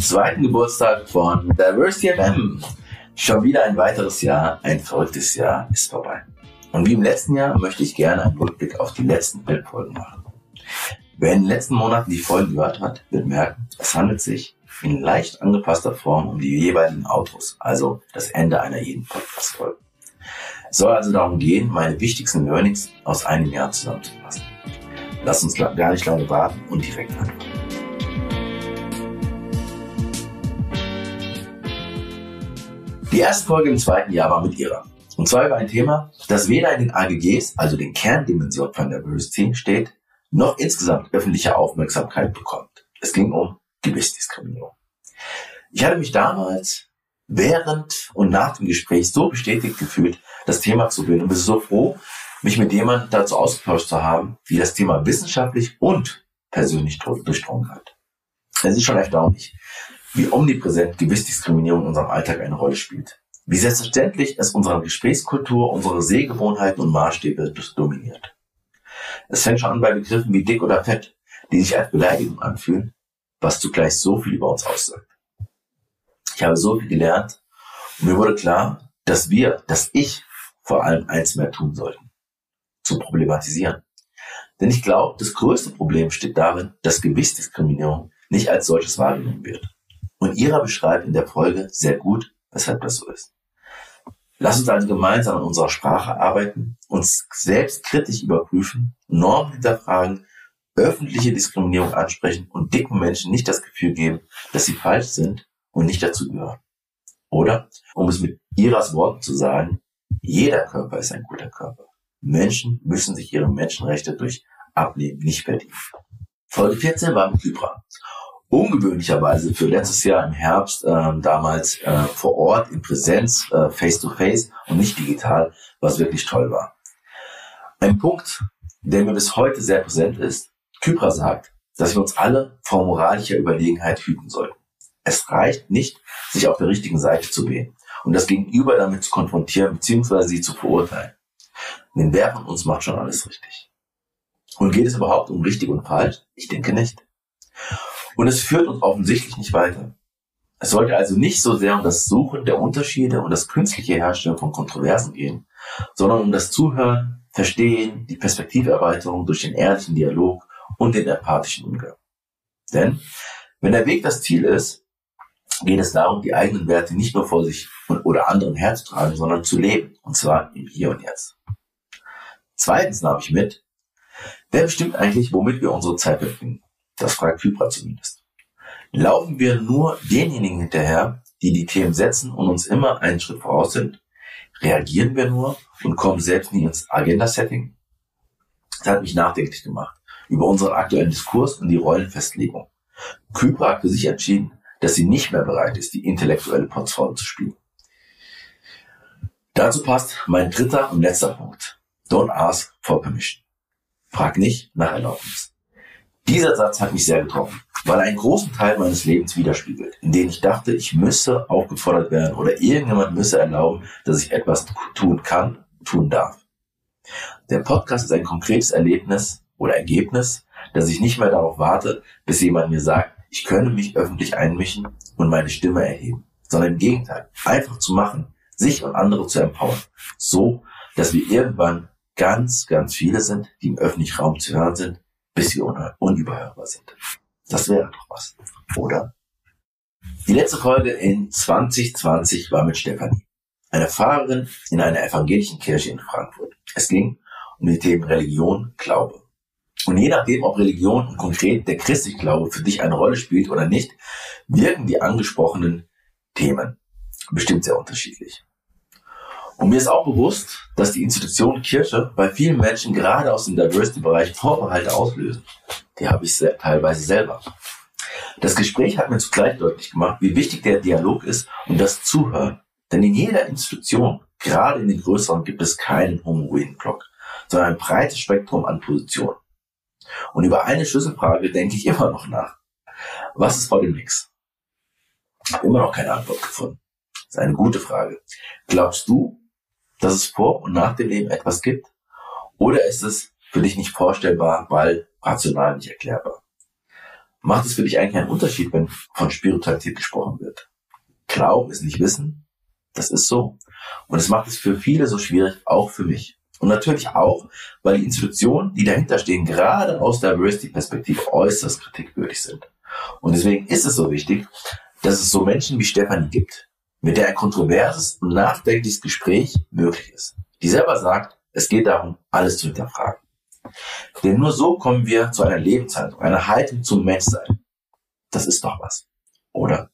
Zweiten Geburtstag von Diversity FM. Schon wieder ein weiteres Jahr, ein verrücktes Jahr ist vorbei. Und wie im letzten Jahr möchte ich gerne einen Rückblick auf die letzten Bildfolgen machen. Wer in den letzten Monaten die Folgen gehört hat, wird merken, es handelt sich in leicht angepasster Form um die jeweiligen Autos, also das Ende einer jeden Podcast-Folge. Es soll also darum gehen, meine wichtigsten Learnings aus einem Jahr zusammenzufassen. Lass uns gar nicht lange warten und direkt anfangen. Die erste Folge im zweiten Jahr war mit ihrer. Und zwar über ein Thema, das weder in den AGGs, also den Kerndimensionen von Diversity, steht, noch insgesamt öffentliche Aufmerksamkeit bekommt. Es ging um Gewissdiskriminierung. Ich hatte mich damals während und nach dem Gespräch so bestätigt gefühlt, das Thema zu wählen und bin so froh, mich mit jemandem dazu ausgetauscht zu haben, wie das Thema wissenschaftlich und persönlich durchdrungen hat. Es ist schon erstaunlich, wie omnipräsent Gewissdiskriminierung in unserem Alltag eine Rolle spielt. Wie selbstverständlich es unsere Gesprächskultur, unsere Sehgewohnheiten und Maßstäbe dominiert. Es fängt schon an bei Begriffen wie dick oder fett, die sich als Beleidigung anfühlen, was zugleich so viel über uns aussagt. Ich habe so viel gelernt und mir wurde klar, dass wir, dass ich vor allem eins mehr tun sollten. Zu problematisieren. Denn ich glaube, das größte Problem steht darin, dass Gewichtsdiskriminierung nicht als solches wahrgenommen wird. Und Ira beschreibt in der Folge sehr gut, weshalb das so ist. Lass uns also gemeinsam an unserer Sprache arbeiten, uns selbst kritisch überprüfen, Normen hinterfragen, öffentliche Diskriminierung ansprechen und dicken Menschen nicht das Gefühl geben, dass sie falsch sind und nicht dazu gehören. Oder, um es mit Iras Worten zu sagen, jeder Körper ist ein guter Körper. Menschen müssen sich ihre Menschenrechte durch Ableben nicht verdienen. Folge 14 war mit Libra ungewöhnlicherweise für letztes Jahr im Herbst ähm, damals äh, vor Ort in Präsenz, äh, face to face und nicht digital, was wirklich toll war. Ein Punkt, der mir bis heute sehr präsent ist, Kypra sagt, dass wir uns alle vor moralischer Überlegenheit hüten sollten. Es reicht nicht, sich auf der richtigen Seite zu wählen und das Gegenüber damit zu konfrontieren bzw. sie zu verurteilen. Denn wer von uns macht schon alles richtig? Und geht es überhaupt um richtig und falsch? Ich denke nicht. Und es führt uns offensichtlich nicht weiter. Es sollte also nicht so sehr um das Suchen der Unterschiede und das künstliche Herstellen von Kontroversen gehen, sondern um das Zuhören, Verstehen, die Perspektiverweiterung durch den ehrlichen Dialog und den empathischen Umgang. Denn wenn der Weg das Ziel ist, geht es darum, die eigenen Werte nicht nur vor sich oder anderen herzutragen, sondern zu leben, und zwar im Hier und Jetzt. Zweitens nahm ich mit, wer bestimmt eigentlich, womit wir unsere Zeit verbringen? Das fragt Fibra zumindest. Laufen wir nur denjenigen hinterher, die die Themen setzen und uns immer einen Schritt voraus sind? Reagieren wir nur und kommen selbst nie ins Agenda-Setting? Das hat mich nachdenklich gemacht über unseren aktuellen Diskurs und die Rollenfestlegung. Kypra hat für sich entschieden, dass sie nicht mehr bereit ist, die intellektuelle Potsrolle zu spielen. Dazu passt mein dritter und letzter Punkt. Don't ask for permission. Frag nicht nach Erlaubnis. Dieser Satz hat mich sehr getroffen, weil er einen großen Teil meines Lebens widerspiegelt, in dem ich dachte, ich müsse aufgefordert werden oder irgendjemand müsse erlauben, dass ich etwas tun kann, tun darf. Der Podcast ist ein konkretes Erlebnis oder Ergebnis, dass ich nicht mehr darauf warte, bis jemand mir sagt, ich könne mich öffentlich einmischen und meine Stimme erheben, sondern im Gegenteil, einfach zu machen, sich und andere zu empowern, so, dass wir irgendwann ganz, ganz viele sind, die im öffentlichen Raum zu hören sind, bis wir unüberhörbar sind. Das wäre doch was, oder? Die letzte Folge in 2020 war mit Stefanie, einer Pfarrerin in einer evangelischen Kirche in Frankfurt. Es ging um die Themen Religion, Glaube. Und je nachdem, ob Religion und konkret der christliche Glaube für dich eine Rolle spielt oder nicht, wirken die angesprochenen Themen bestimmt sehr unterschiedlich. Und mir ist auch bewusst, dass die Institution Kirche bei vielen Menschen gerade aus dem Diversity-Bereich Vorbehalte auslösen. Die habe ich sehr, teilweise selber. Das Gespräch hat mir zugleich deutlich gemacht, wie wichtig der Dialog ist und das Zuhören. Denn in jeder Institution, gerade in den größeren, gibt es keinen homogenen Block, sondern ein breites Spektrum an Positionen. Und über eine Schlüsselfrage denke ich immer noch nach. Was ist vor dem Nix? Immer noch keine Antwort gefunden. Das ist eine gute Frage. Glaubst du, dass es vor und nach dem Leben etwas gibt? Oder ist es für dich nicht vorstellbar, weil rational nicht erklärbar? macht es für dich eigentlich einen Unterschied, wenn von Spiritualität gesprochen wird. Glauben ist nicht Wissen, das ist so. Und es macht es für viele so schwierig, auch für mich. Und natürlich auch, weil die Institutionen, die dahinter stehen, gerade aus Diversity-Perspektive äußerst kritikwürdig sind. Und deswegen ist es so wichtig, dass es so Menschen wie Stefanie gibt, mit der ein kontroverses und nachdenkliches Gespräch möglich ist. Die selber sagt, es geht darum, alles zu hinterfragen. Denn nur so kommen wir zu einer Lebenshaltung, einer Haltung zum Menschsein. Das ist doch was, oder?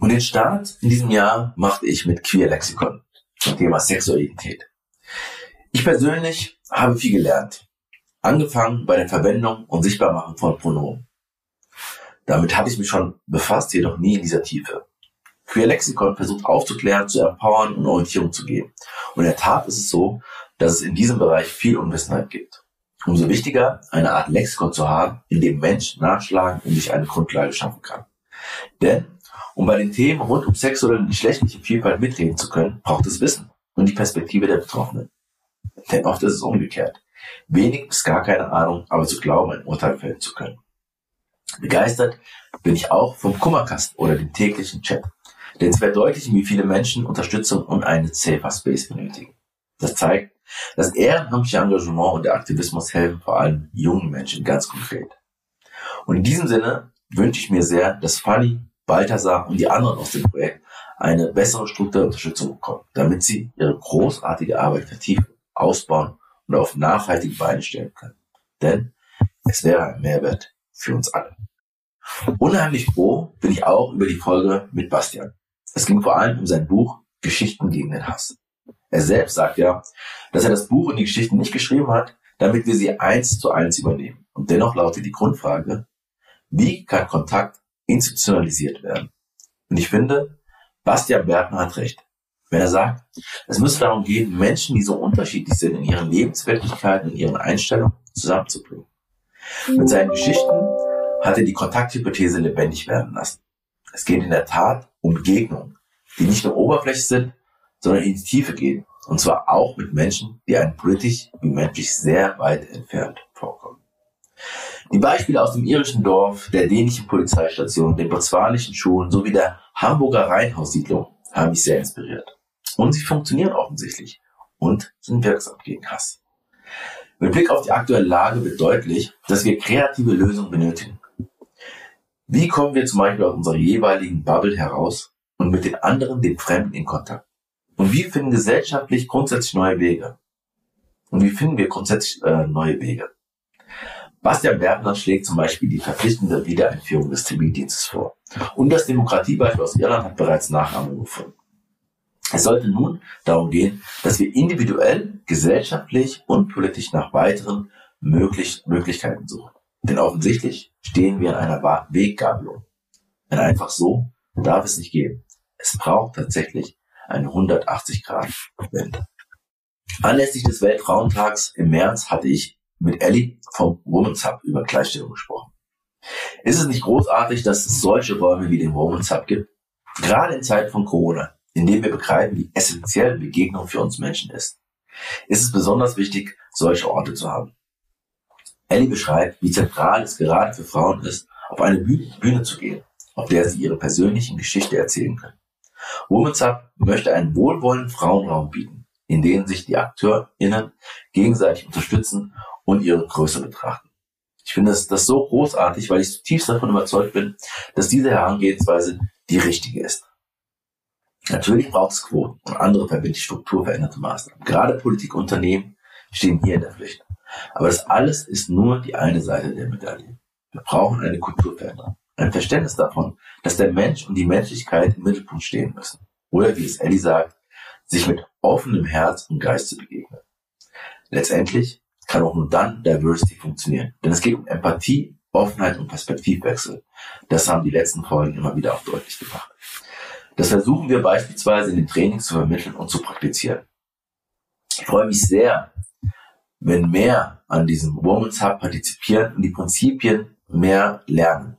Und den Start in diesem Jahr machte ich mit Queer Lexikon zum Thema Sexualität. Ich persönlich habe viel gelernt. Angefangen bei der Verwendung und Sichtbarmachen von Pronomen. Damit hatte ich mich schon befasst, jedoch nie in dieser Tiefe. Queer Lexikon versucht aufzuklären, zu empowern und Orientierung zu geben. Und in der Tat ist es so, dass es in diesem Bereich viel Unwissenheit gibt. Umso wichtiger, eine Art Lexikon zu haben, in dem Mensch nachschlagen und sich eine Grundlage schaffen kann. Denn um bei den Themen rund um sexuelle und geschlechtliche Vielfalt mitreden zu können, braucht es Wissen und die Perspektive der Betroffenen. Denn oft ist es umgekehrt. Wenig bis gar keine Ahnung, aber zu glauben, ein Urteil fällen zu können. Begeistert bin ich auch vom Kummerkasten oder dem täglichen Chat. Denn es verdeutlichen, wie viele Menschen Unterstützung und einen Safer Space benötigen. Das zeigt, das ehrenamtliche Engagement und der Aktivismus helfen vor allem jungen Menschen ganz konkret. Und in diesem Sinne wünsche ich mir sehr, dass Fanny, Balthasar und die anderen aus dem Projekt eine bessere strukturelle Unterstützung bekommen, damit sie ihre großartige Arbeit vertiefen, ausbauen und auf nachhaltige Beine stellen können. Denn es wäre ein Mehrwert für uns alle. Unheimlich froh bin ich auch über die Folge mit Bastian. Es ging vor allem um sein Buch Geschichten gegen den Hass. Er selbst sagt ja, dass er das Buch und die Geschichten nicht geschrieben hat, damit wir sie eins zu eins übernehmen. Und dennoch lautet die Grundfrage, wie kann Kontakt institutionalisiert werden? Und ich finde, Bastian Bergner hat recht, wenn er sagt, es müsste darum gehen, Menschen, die so unterschiedlich sind in ihren Lebenswirklichkeiten, in ihren Einstellungen, zusammenzubringen. Mit seinen Geschichten hat er die Kontakthypothese lebendig werden lassen. Es geht in der Tat um Begegnungen, die nicht nur oberflächlich sind, sondern in die Tiefe gehen. Und zwar auch mit Menschen, die einem politisch wie menschlich sehr weit entfernt vorkommen. Die Beispiele aus dem irischen Dorf, der dänischen Polizeistation, den botswanischen Schulen sowie der Hamburger Reihenhaussiedlung haben mich sehr inspiriert. Und sie funktionieren offensichtlich und sind wirksam gegen Hass. Mit Blick auf die aktuelle Lage wird deutlich, dass wir kreative Lösungen benötigen. Wie kommen wir zum Beispiel aus unserer jeweiligen Bubble heraus und mit den anderen, den Fremden in Kontakt? Und wie finden gesellschaftlich grundsätzlich neue Wege? Und wie finden wir grundsätzlich äh, neue Wege? Bastian Bergner schlägt zum Beispiel die verpflichtende Wiedereinführung des Zivildienstes vor. Und das Demokratiebeispiel aus Irland hat bereits Nachahmung gefunden. Es sollte nun darum gehen, dass wir individuell, gesellschaftlich und politisch nach weiteren möglich Möglichkeiten suchen. Denn offensichtlich stehen wir an einer Weggabelung. Denn einfach so darf es nicht gehen. Es braucht tatsächlich eine 180-Grad-Wende. Anlässlich des Weltfrauentags im März hatte ich mit Ellie vom Women's Hub über Gleichstellung gesprochen. Ist es nicht großartig, dass es solche Räume wie den Women's Hub gibt? Gerade in Zeiten von Corona, in denen wir begreifen, wie essentiell Begegnung für uns Menschen ist, ist es besonders wichtig, solche Orte zu haben. Ellie beschreibt, wie zentral es gerade für Frauen ist, auf eine Bühne zu gehen, auf der sie ihre persönlichen Geschichte erzählen können. Women's Hub möchte einen wohlwollenden Frauenraum bieten, in dem sich die AkteurInnen gegenseitig unterstützen und ihre Größe betrachten. Ich finde das, das so großartig, weil ich zutiefst davon überzeugt bin, dass diese Herangehensweise die richtige ist. Natürlich braucht es Quoten und andere verbindliche strukturveränderte Maßnahmen. Gerade Politik und Unternehmen stehen hier in der Pflicht. Aber das alles ist nur die eine Seite der Medaille. Wir brauchen eine Kulturveränderung ein Verständnis davon, dass der Mensch und die Menschlichkeit im Mittelpunkt stehen müssen. Oder wie es Ellie sagt, sich mit offenem Herz und Geist zu begegnen. Letztendlich kann auch nur dann Diversity funktionieren. Denn es geht um Empathie, Offenheit und Perspektivwechsel. Das haben die letzten Folgen immer wieder auch deutlich gemacht. Das versuchen wir beispielsweise in den Trainings zu vermitteln und zu praktizieren. Ich freue mich sehr, wenn mehr an diesem Women's Hub partizipieren und die Prinzipien mehr lernen.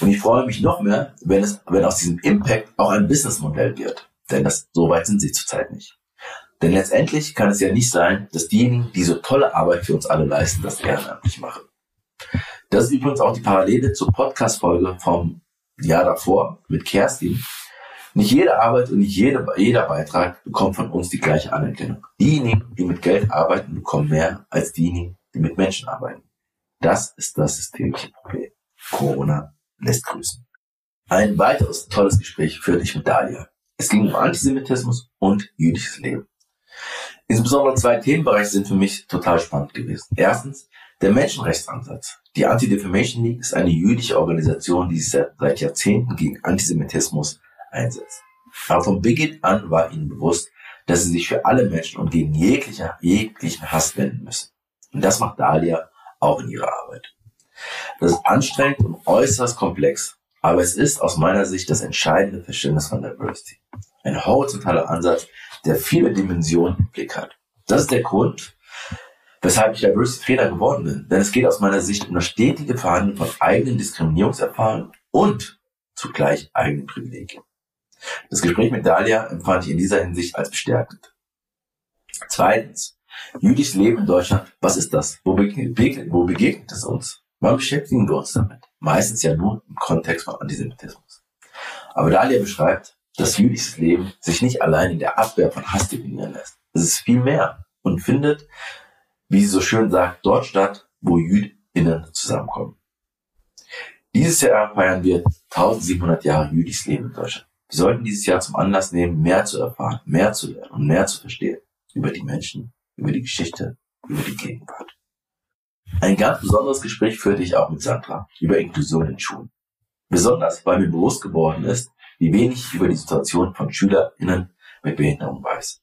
Und ich freue mich noch mehr, wenn es, wenn aus diesem Impact auch ein Businessmodell wird. Denn das, so weit sind sie zurzeit nicht. Denn letztendlich kann es ja nicht sein, dass diejenigen, die so tolle Arbeit für uns alle leisten, das ehrenamtlich machen. Das ist übrigens auch die Parallele zur Podcast-Folge vom Jahr davor mit Kerstin. Nicht jede Arbeit und nicht jede, jeder Beitrag bekommt von uns die gleiche Anerkennung. Diejenigen, die mit Geld arbeiten, bekommen mehr als diejenigen, die mit Menschen arbeiten. Das ist das systemische Problem. Corona lässt grüßen. Ein weiteres tolles Gespräch führte ich mit Dalia. Es ging um Antisemitismus und jüdisches Leben. Insbesondere zwei Themenbereiche sind für mich total spannend gewesen. Erstens, der Menschenrechtsansatz. Die Anti-Defamation League ist eine jüdische Organisation, die sich seit, seit Jahrzehnten gegen Antisemitismus einsetzt. Aber von Beginn an war ihnen bewusst, dass sie sich für alle Menschen und gegen jegliche, jeglichen Hass wenden müssen. Und das macht Dalia auch in ihrer Arbeit. Das ist anstrengend und äußerst komplex, aber es ist aus meiner Sicht das entscheidende Verständnis von Diversity. Ein horizontaler Ansatz, der viele Dimensionen im Blick hat. Das ist der Grund, weshalb ich Diversity Trainer geworden bin. Denn es geht aus meiner Sicht um das stetige Verhandeln von eigenen Diskriminierungserfahrungen und zugleich eigenen Privilegien. Das Gespräch mit Dalia empfand ich in dieser Hinsicht als bestärkend. Zweitens, jüdisches Leben in Deutschland, was ist das? Wo begegnet, wo begegnet es uns? Wann beschäftigen wir uns damit? Meistens ja nur im Kontext von Antisemitismus. Aber Dalia beschreibt, dass jüdisches Leben sich nicht allein in der Abwehr von Hass definieren lässt. Es ist viel mehr und findet, wie sie so schön sagt, dort statt, wo JüdInnen zusammenkommen. Dieses Jahr feiern wir 1700 Jahre jüdisches Leben in Deutschland. Wir sollten dieses Jahr zum Anlass nehmen, mehr zu erfahren, mehr zu lernen und mehr zu verstehen über die Menschen, über die Geschichte, über die Gegenwart. Ein ganz besonderes Gespräch führte ich auch mit Sandra über Inklusion in Schulen. Besonders, weil mir bewusst geworden ist, wie wenig ich über die Situation von SchülerInnen mit Behinderung weiß.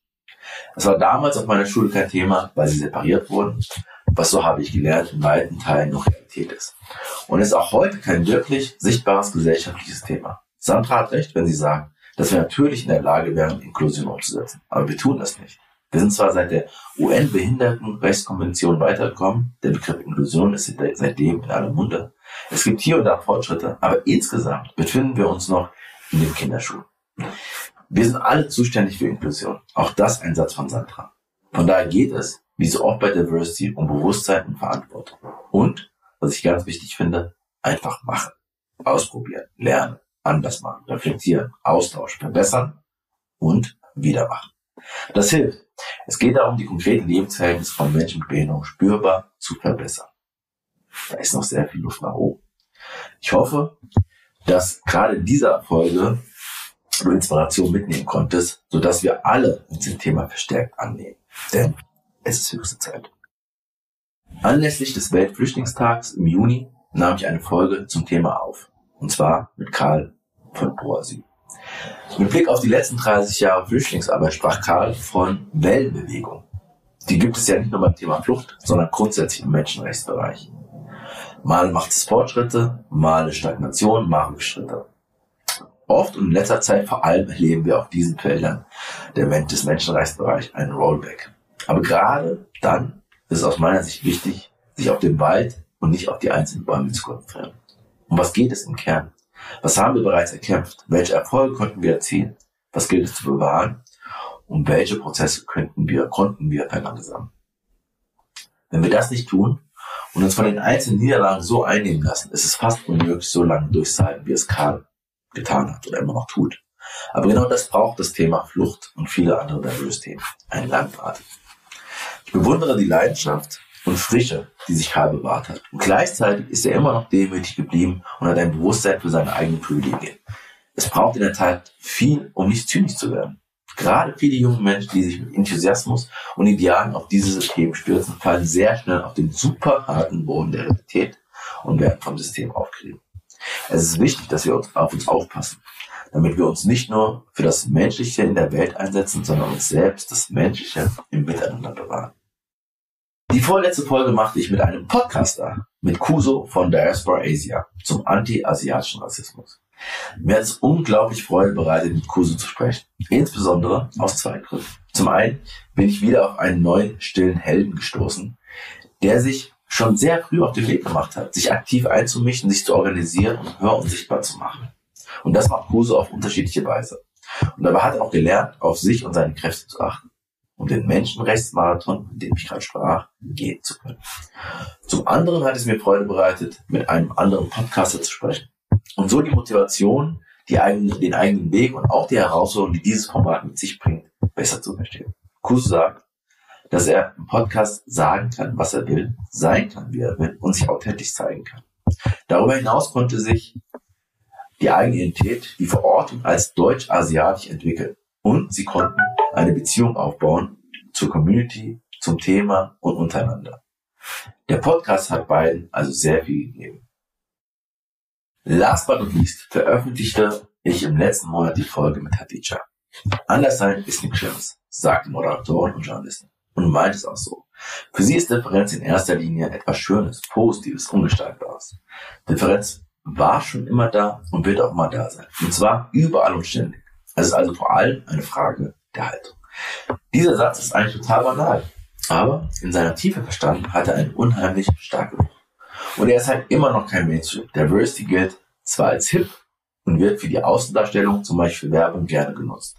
Es war damals auf meiner Schule kein Thema, weil sie separiert wurden, was so habe ich gelernt in weiten Teilen noch Realität ist. Und ist auch heute kein wirklich sichtbares gesellschaftliches Thema. Sandra hat recht, wenn sie sagt, dass wir natürlich in der Lage wären, Inklusion umzusetzen. Aber wir tun das nicht. Wir sind zwar seit der UN-Behindertenrechtskonvention weitergekommen, der Begriff Inklusion ist seitdem in aller Munde. Es gibt hier und da Fortschritte, aber insgesamt befinden wir uns noch in den Kinderschuhen. Wir sind alle zuständig für Inklusion. Auch das ein Satz von Sandra. Von daher geht es, wie so oft bei Diversity, um Bewusstsein und Verantwortung. Und, was ich ganz wichtig finde, einfach machen. Ausprobieren, lernen, anders machen, reflektieren, austauschen, verbessern und wieder machen. Das hilft. Es geht darum, die konkreten Lebensverhältnisse von Menschen mit Behinderung spürbar zu verbessern. Da ist noch sehr viel Luft nach oben. Ich hoffe, dass gerade in dieser Folge du Inspiration mitnehmen konntest, sodass wir alle uns dem Thema verstärkt annehmen. Denn es ist höchste Zeit. Anlässlich des Weltflüchtlingstags im Juni nahm ich eine Folge zum Thema auf. Und zwar mit Karl von Proasyl. Mit Blick auf die letzten 30 Jahre Flüchtlingsarbeit sprach Karl von Wellenbewegung. Die gibt es ja nicht nur beim Thema Flucht, sondern grundsätzlich im Menschenrechtsbereich. Mal macht es Fortschritte, mal eine Stagnation, mal Rückschritte. Oft und in letzter Zeit vor allem erleben wir auf diesen Feldern der Mensch des Menschenrechtsbereichs einen Rollback. Aber gerade dann ist es aus meiner Sicht wichtig, sich auf den Wald und nicht auf die einzelnen Bäume zu konzentrieren. Um was geht es im Kern? Was haben wir bereits erkämpft? Welche Erfolge konnten wir erzielen? Was gilt es zu bewahren? Und welche Prozesse könnten wir, konnten wir verlangsamen? Wenn wir das nicht tun, und uns von den einzelnen Niederlagen so einnehmen lassen, ist es fast unmöglich, so lange durchzuhalten, wie es Karl getan hat oder immer noch tut. Aber genau das braucht das Thema Flucht und viele andere Diverse-Themen. Ein Landrat. Ich bewundere die Leidenschaft und Frische, die sich Karl bewahrt hat. Und gleichzeitig ist er immer noch demütig geblieben und hat ein Bewusstsein für seine eigenen Privilegien. Es braucht in der Tat viel, um nicht zynisch zu werden. Gerade viele junge Menschen, die sich mit Enthusiasmus und Idealen auf diese Themen stürzen, fallen sehr schnell auf den super harten Boden der Realität und werden vom System aufgerieben. Es ist wichtig, dass wir uns auf uns aufpassen, damit wir uns nicht nur für das Menschliche in der Welt einsetzen, sondern uns selbst das Menschliche im Miteinander bewahren. Die vorletzte Folge machte ich mit einem Podcaster, mit Kuso von Diaspora Asia, zum anti-asiatischen Rassismus. Mir hat es unglaublich Freude bereitet, mit Kuso zu sprechen. Insbesondere aus zwei Gründen. Zum einen bin ich wieder auf einen neuen stillen Helden gestoßen, der sich schon sehr früh auf den Weg gemacht hat, sich aktiv einzumischen, sich zu organisieren und hör und sichtbar zu machen. Und das macht Kuso auf unterschiedliche Weise. Und dabei hat er auch gelernt, auf sich und seine Kräfte zu achten. Um den Menschenrechtsmarathon, von dem ich gerade sprach, gehen zu können. Zum anderen hat es mir Freude bereitet, mit einem anderen Podcaster zu sprechen und so die Motivation, die eigenen, den eigenen Weg und auch die Herausforderungen, die dieses Format mit sich bringt, besser zu verstehen. Kus sagt, dass er im Podcast sagen kann, was er will, sein kann, wie er will und sich authentisch zeigen kann. Darüber hinaus konnte sich die eigene Identität, die Verortung als deutsch-asiatisch entwickeln und sie konnten eine Beziehung aufbauen zur Community, zum Thema und untereinander. Der Podcast hat beiden also sehr viel gegeben. Last but not least veröffentlichte ich im letzten Monat die Folge mit Hadija. Anders sein ist nichts Schlimmes, sagt die Moderatorin und Journalistin. Und meint es auch so. Für sie ist Differenz in erster Linie etwas Schönes, Positives, Ungestaltbares. Differenz war schon immer da und wird auch immer da sein. Und zwar überall und ständig. Es ist also vor allem eine Frage der Haltung. Dieser Satz ist eigentlich total banal, aber in seiner Tiefe verstanden hat er einen unheimlich starken Druck. Und er ist halt immer noch kein Mainstream. Diversity gilt zwar als hip und wird für die Außendarstellung, zum Beispiel Werbung, gerne genutzt.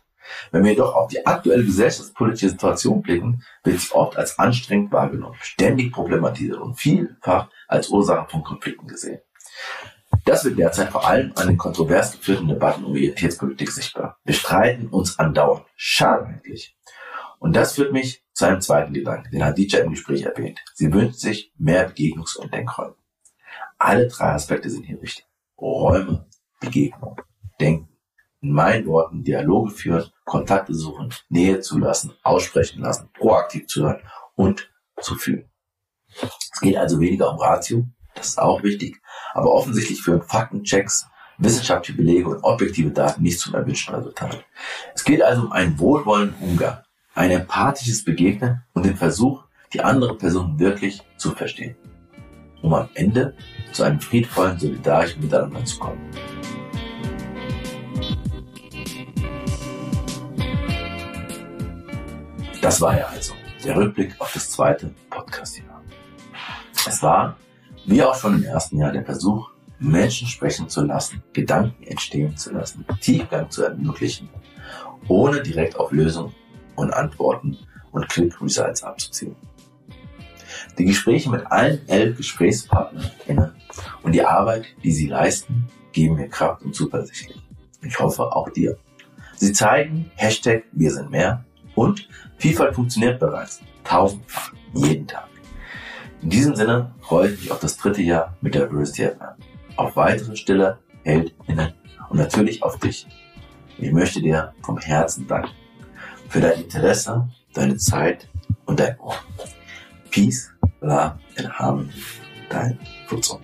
Wenn wir jedoch auf die aktuelle gesellschaftspolitische Situation blicken, wird sie oft als anstrengend wahrgenommen, ständig problematisiert und vielfach als Ursache von Konflikten gesehen. Das wird derzeit vor allem an den kontrovers geführten Debatten um Identitätspolitik sichtbar. Wir streiten uns andauernd. Schade eigentlich. Und das führt mich zu einem zweiten Gedanken, den Hadija im Gespräch erwähnt. Sie wünscht sich mehr Begegnungs- und Denkräume. Alle drei Aspekte sind hier wichtig. Räume, Begegnung, Denken. In meinen Worten Dialoge führen, Kontakte suchen, Nähe zulassen, aussprechen lassen, proaktiv zu hören und zu fühlen. Es geht also weniger um Ratio, das ist auch wichtig, aber offensichtlich führen Faktenchecks, wissenschaftliche Belege und objektive Daten nicht zum erwünschten Resultat. Es geht also um einen wohlwollenden Umgang, ein empathisches Begegnen und den Versuch, die andere Person wirklich zu verstehen, um am Ende zu einem friedvollen, solidarischen Miteinander zu kommen. Das war ja also der Rückblick auf das zweite Podcast-Jahr. Es war wie auch schon im ersten Jahr der Versuch, Menschen sprechen zu lassen, Gedanken entstehen zu lassen, Tiefgang zu ermöglichen, ohne direkt auf Lösungen und Antworten und Click Results abzuziehen. Die Gespräche mit allen elf GesprächspartnerInnen und die Arbeit, die sie leisten, geben mir Kraft und Zuversichtlich. Ich hoffe auch dir. Sie zeigen Hashtag Wir sind mehr und Vielfalt funktioniert bereits. Tausendfach. Jeden Tag. In diesem Sinne freue ich mich auf das dritte Jahr mit der Diversity FM. Auf weitere stille HeldInnen und natürlich auf dich. Ich möchte dir vom Herzen danken für dein Interesse, deine Zeit und dein Ohr. Peace, Love and Harmony. Dein Flutzung.